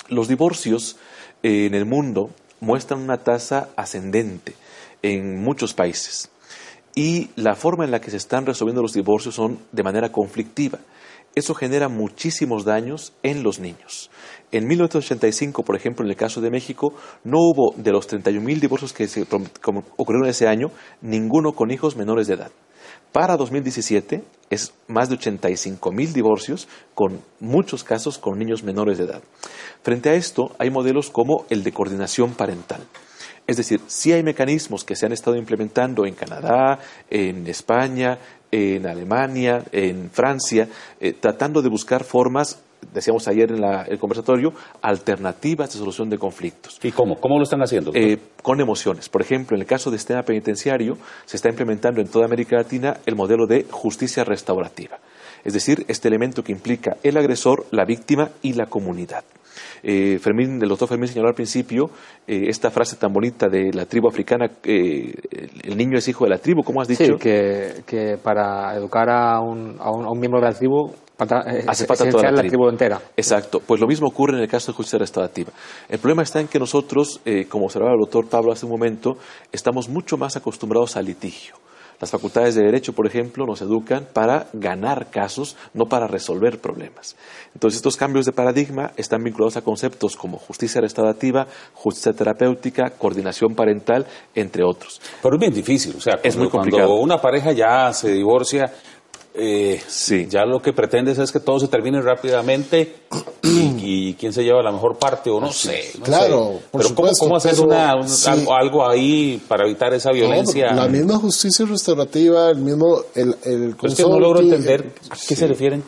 Los divorcios eh, en el mundo muestran una tasa ascendente en muchos países. Y la forma en la que se están resolviendo los divorcios son de manera conflictiva eso genera muchísimos daños en los niños. En 1985, por ejemplo, en el caso de México, no hubo de los 31.000 divorcios que ocurrieron ese año, ninguno con hijos menores de edad. Para 2017 es más de 85.000 divorcios con muchos casos con niños menores de edad. Frente a esto, hay modelos como el de coordinación parental. Es decir, sí hay mecanismos que se han estado implementando en Canadá, en España, en Alemania, en Francia, eh, tratando de buscar formas, decíamos ayer en el conversatorio, alternativas de solución de conflictos. ¿Y cómo? ¿Cómo lo están haciendo? Eh, con emociones. Por ejemplo, en el caso de sistema penitenciario, se está implementando en toda América Latina el modelo de justicia restaurativa. Es decir, este elemento que implica el agresor, la víctima y la comunidad. Eh, Fermín, el doctor Fermín señaló al principio eh, esta frase tan bonita de la tribu africana, eh, el niño es hijo de la tribu, ¿cómo has dicho? Sí, que, para educar a un, a, un, miembro de la tribu hace falta toda la tribu. entera. Exacto, pues lo mismo ocurre en el caso de justicia restaurativa. El problema está en que nosotros, como observaba el doctor Pablo hace un momento, estamos mucho más acostumbrados al litigio. Las facultades de Derecho, por ejemplo, nos educan para ganar casos, no para resolver problemas. Entonces, estos cambios de paradigma están vinculados a conceptos como justicia restaurativa, justicia terapéutica, coordinación parental, entre otros. Pero es bien difícil, o sea, es muy complicado. cuando una pareja ya se divorcia, eh, sí. ya lo que pretendes es que todo se termine rápidamente y, quién se lleva la mejor parte o no sé. claro, pero ¿cómo, hacer algo, ahí para evitar esa violencia? la misma justicia restaurativa, el mismo... El, el es que no logro entender a qué se refieren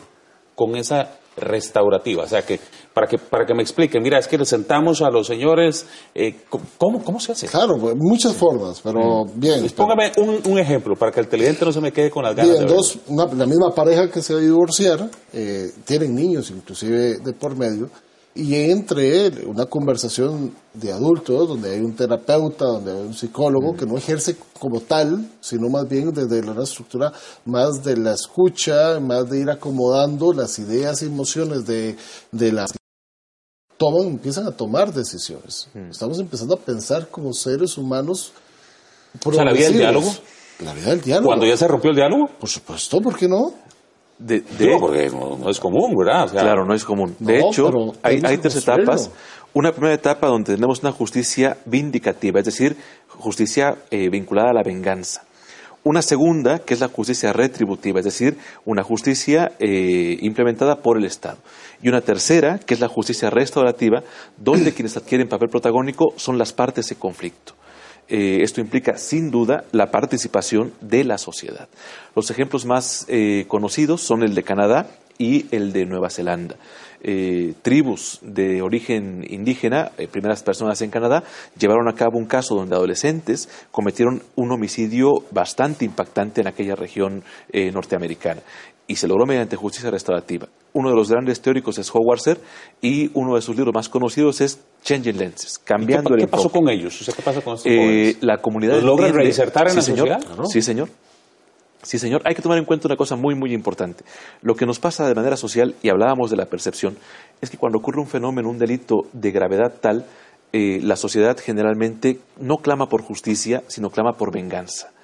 con esa restaurativa. O sea, que para que, para que me expliquen, mira, es que le sentamos a los señores, eh, ¿cómo, ¿cómo se hace? Claro, pues, muchas formas, pero mm. bien. Pues póngame un, ejemplo para que el televidente no se me quede con las ganas. Bien, dos, la misma pareja que se va a divorciar, eh, tienen niños inclusive de por medio, y entre una conversación de adultos, donde hay un terapeuta, donde hay un psicólogo que no ejerce como tal, sino más bien desde la estructura más de la escucha, más de ir acomodando las ideas y emociones de, de las toman, empiezan a tomar decisiones. Estamos empezando a pensar como seres humanos. O sea, la vida del diálogo. La vida del diálogo. Cuando ya se rompió el diálogo. Por supuesto, ¿por qué no? De, porque no, es común, ¿verdad? claro, no es común. De hecho, hay, tres etapas. Una primera etapa donde tenemos una justicia vindicativa, es decir, justicia eh, vinculada a la venganza. Una segunda, que es la justicia retributiva, es decir, una justicia eh, implementada por el Estado. Y una tercera, que es la justicia restaurativa, donde quienes adquieren papel protagónico son las partes en conflicto. Eh, esto implica, sin duda, la participación de la sociedad. Los ejemplos más eh, conocidos son el de Canadá y el de Nueva Zelanda. Eh, tribus de origen indígena, primeras personas en Canadá, llevaron a cabo un caso donde adolescentes cometieron un homicidio bastante impactante en aquella región norteamericana y se logró mediante justicia restaurativa. Uno de los grandes teóricos es Howard y uno de sus libros más conocidos es Changing Lenses, cambiando ¿Qué, el ¿Qué pasó con ellos? ¿Qué pasa con estos eh, La comunidad logran reinsertar en la señor, sociedad? Sí, señor. Sí, señor. Hay que tomar en cuenta una cosa muy, muy importante. Lo que nos pasa de manera social, y hablábamos de la percepción, es que cuando ocurre un fenómeno, un delito de gravedad tal, eh, la sociedad generalmente no clama por justicia, sino clama por venganza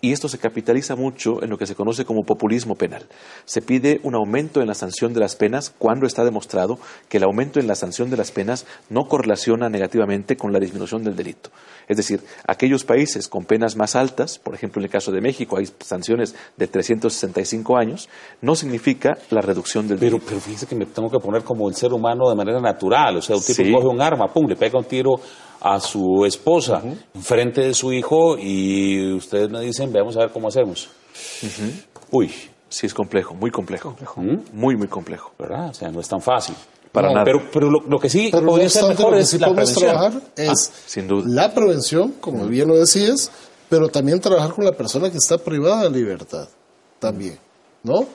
y esto se capitaliza mucho en lo que se conoce como populismo penal. Se pide un aumento en la sanción de las penas cuando está demostrado que el aumento en la sanción de las penas no correlaciona negativamente con la disminución del delito. Es decir, aquellos países con penas más altas, por ejemplo en el caso de México hay sanciones de 365 años, no significa la reducción del delito. Pero fíjese que me tengo que poner como el ser humano de manera natural, o sea, un tipo coge un arma, pum, le pega un tiro a su esposa en frente de su hijo y ustedes me dicen, veamos a ver cómo hacemos. Uy, sí es complejo, muy complejo. ¿Mm? Muy, muy complejo. ¿Verdad? O sea, no es tan fácil. Para nada. Pero, pero lo, que sí podría ser mejor es la prevención. trabajar es ah, sin duda. la prevención, como bien lo decías, pero también trabajar con la persona que está privada de libertad, también, ¿no?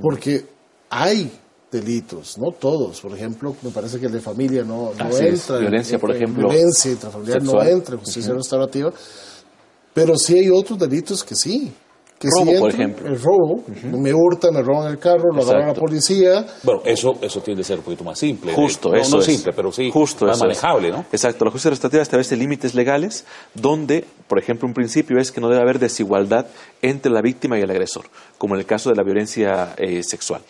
Porque hay delitos, no todos. Por ejemplo, me parece que la familia no, no entra. Violencia, por ejemplo. Violencia intrafamiliar no entra en justicia restaurativa. Pero sí hay otros delitos que sí. Que robo, por ejemplo. El robo. Me hurtan, me roban el carro, lo agarran a la policía. Bueno, eso, eso tiende a ser un poquito más simple. Justo, eso. No simple, pero sí Justo, más manejable, ¿no? Exacto. La justicia restaurativa establece límites legales donde, por ejemplo, un principio es que no debe haber desigualdad entre la víctima y el agresor, como en el caso de la violencia eh, sexual.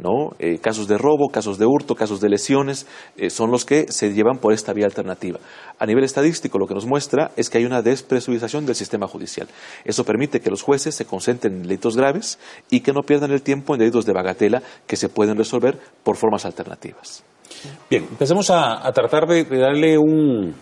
¿No? Eh, casos de robo, casos de hurto, casos de lesiones, eh, son los que se llevan por esta vía alternativa. A nivel estadístico, lo que nos muestra es que hay una despresurización del sistema judicial. Eso permite que los jueces se concentren en delitos graves y que no pierdan el tiempo en delitos de bagatela que se pueden resolver por formas alternativas. Bien, empecemos a, tratar de, darle un...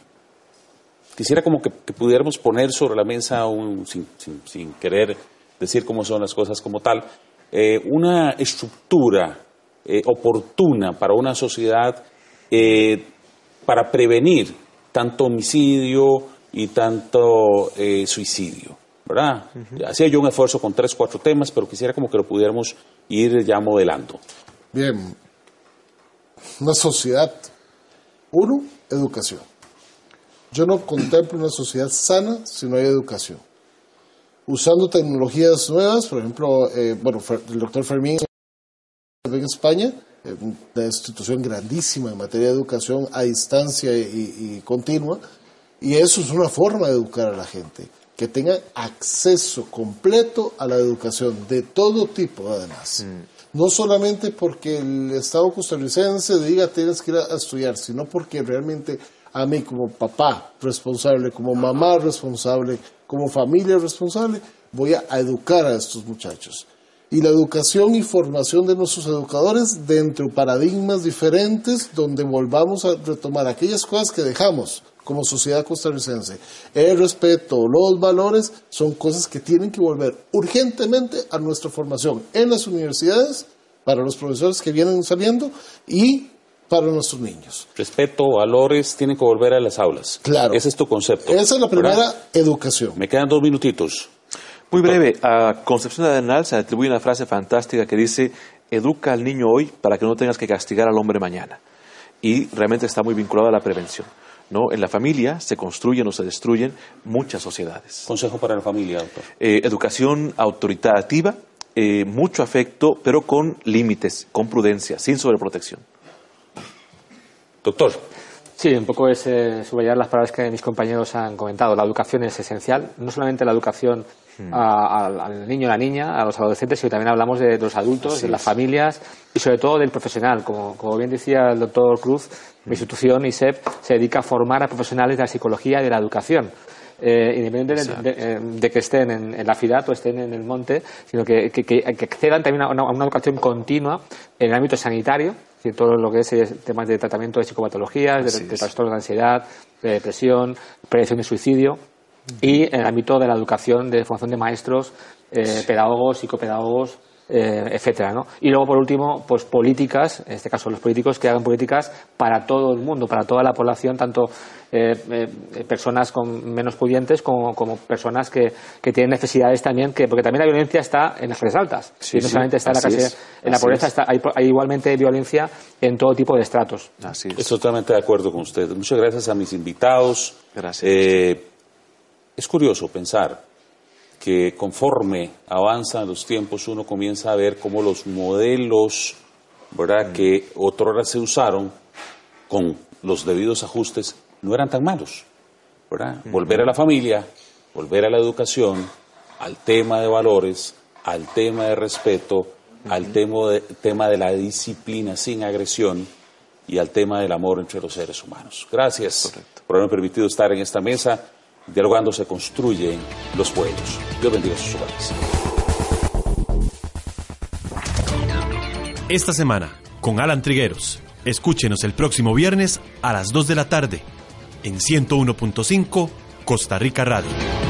Quisiera como que, pudiéramos poner sobre la mesa, un, sin querer decir cómo son las cosas como tal, eh, una estructura eh, oportuna para una sociedad eh, para prevenir tanto homicidio y tanto suicidio. ¿verdad? Hacía yo un esfuerzo con tres, cuatro temas, pero quisiera como que lo pudiéramos ir ya modelando. Bien, una sociedad, uno, educación. Yo no contemplo una sociedad sana si no hay educación usando tecnologías nuevas, por ejemplo, eh, bueno, el doctor Fermín en España, eh, una institución grandísima en materia de educación a distancia y, continua, y eso es una forma de educar a la gente, que tenga acceso completo a la educación de todo tipo, además. Mm. No solamente porque el Estado costarricense diga tienes que ir a estudiar, sino porque realmente a mí como papá responsable, como mamá responsable, como familia responsable, voy a educar a estos muchachos. y la educación y formación de nuestros educadores dentro de paradigmas diferentes donde volvamos a retomar aquellas cosas que dejamos como sociedad costarricense. El respeto, los valores son cosas que tienen que volver urgentemente a nuestra formación en las universidades para los profesores que vienen saliendo y para nuestros niños. Respeto, valores, tienen que volver a las aulas. Claro. Ese es tu concepto. Esa es la primera educación. Me quedan dos minutitos. Muy breve, a Concepción Arenal se atribuye una frase fantástica que dice, educa al niño hoy para que no tengas que castigar al hombre mañana. Y realmente está muy vinculado a la prevención. ¿no? En la familia se construyen o se destruyen muchas sociedades. Consejo para la familia, doctor. Eh, educación autoritativa, eh, mucho afecto, pero con límites, con prudencia, sin sobreprotección. Doctor. Sí, un poco es eh, subrayar las palabras que mis compañeros han comentado. La educación es esencial, no solamente la educación hmm. al niño, a la niña, a los adolescentes, sino también hablamos de, los adultos, de las familias y sobre todo del profesional. Como, como bien decía el doctor Cruz, mi institución, ISEP, se dedica a formar a profesionales de la psicología y de la educación. Eh, independientemente eh, de, que estén en, la ciudad o estén en el monte, sino que, que, accedan también a una, educación continua en el ámbito sanitario, decir, todo lo que es eh, temas de tratamiento de psicopatologías, de, trastornos de ansiedad, de depresión, prevención de suicidio, y en el ámbito de la educación, de formación de maestros, pedagogos, psicopedagogos, eh, etcétera, ¿no? Y luego, por último, pues políticas, en este caso los políticos que hagan políticas para todo el mundo, para toda la población, tanto eh, eh, personas con menos pudientes como, personas que, tienen necesidades también, que, porque también la violencia está en las clases altas. y no solamente está en la, en la pobreza, está, hay, igualmente violencia en todo tipo de estratos. Así es. Estoy totalmente de acuerdo con usted. Muchas gracias a mis invitados. Gracias. es curioso pensar que conforme avanzan los tiempos uno comienza a ver cómo los modelos ¿verdad? Mm. que otrora se usaron con los debidos ajustes no eran tan malos. ¿verdad? Volver a la familia, volver a la educación, al tema de valores, al tema de respeto, al tema de, tema de la disciplina sin agresión y al tema del amor entre los seres humanos. Gracias por haberme permitido estar en esta mesa. Dialogando se construyen los pueblos. Dios bendiga sus hogares. Esta semana, con Alan Trigueros. Escúchenos el próximo viernes a las 2 de la tarde en 101.5 Costa Rica Radio.